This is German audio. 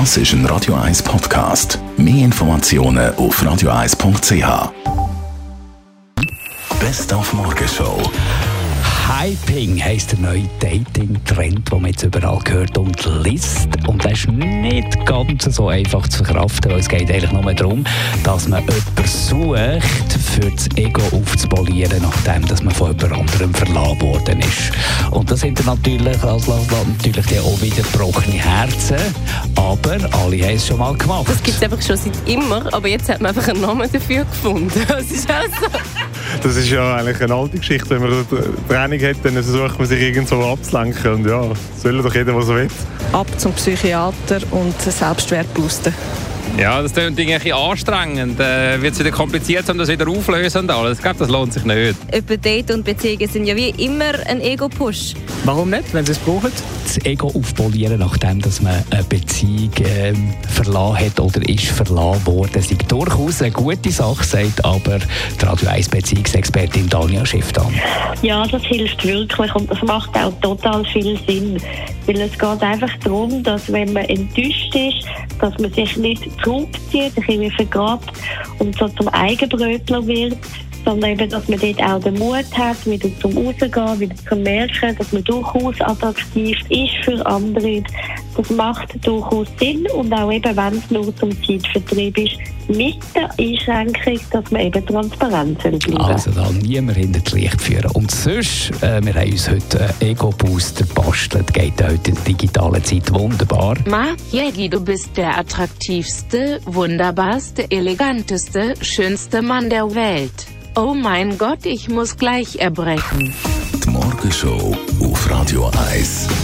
Das ist ein Radio 1 Podcast. Mehr Informationen auf radio1.ch. Best auf Morgenshow. Hyping heisst der neue Dating-Trend, den man jetzt überall hört und liest. Und das ist nicht ganz so einfach zu verkraften, weil es geht eigentlich nur darum, dass man jemanden sucht, für das Ego aufzupolieren, nachdem dass man von jemand anderem verlassen worden ist. Und das sind dann natürlich, also, natürlich dann auch wieder gebrochene Herzen, aber alle haben es schon mal gemacht. Das gibt es einfach schon seit immer, aber jetzt hat man einfach einen Namen dafür gefunden. Das ist auch so. Das ist ja eigentlich eine alte Geschichte. Wenn man eine Training hat, dann versucht man sich irgendwo abzulenken. Und ja, soll doch jeder, was er will. Ab zum Psychiater und Selbstwert boosten. Ja, das klingt irgendwie anstrengend. Äh, wird es wieder kompliziert, um das wieder auflösen und alles. Ich glaube, das lohnt sich nicht. Über Date und Beziehungen sind ja wie immer ein Ego-Push. Warum nicht, wenn Sie es brauchen? Das Ego aufpolieren, nachdem dass man eine Beziehung ähm, verlassen hat oder ist verlassen worden, ist durchaus eine gute Sache, sagt aber die Radio 1 Beziehungsexpertin Dania Schifftan. Ja, das hilft wirklich und das macht auch total viel Sinn. Weil es geht einfach darum, dass wenn man enttäuscht ist, dass man sich nicht zurückzieht, ein bisschen vergrabt und so zum Eigenbrötler wird, sondern eben, dass man dort auch den Mut hat, wieder zum Rausgehen, wieder zu merken, dass man durchaus attraktiv ist für andere. Das macht durchaus Sinn und auch eben, wenn es nur zum Zeitvertrieb ist, mit der Einschränkung, dass man eben transparent soll. Also da niemand hinter das Licht führen. Und sonst, äh, wir haben uns heute einen Ego-Booster gebastelt. Geht heute in der digitalen Zeit wunderbar. Ma, Jägi, du bist der attraktivste, wunderbarste, eleganteste, schönste Mann der Welt. Oh mein Gott, ich muss gleich erbrechen. Die Morgenshow auf Radio 1.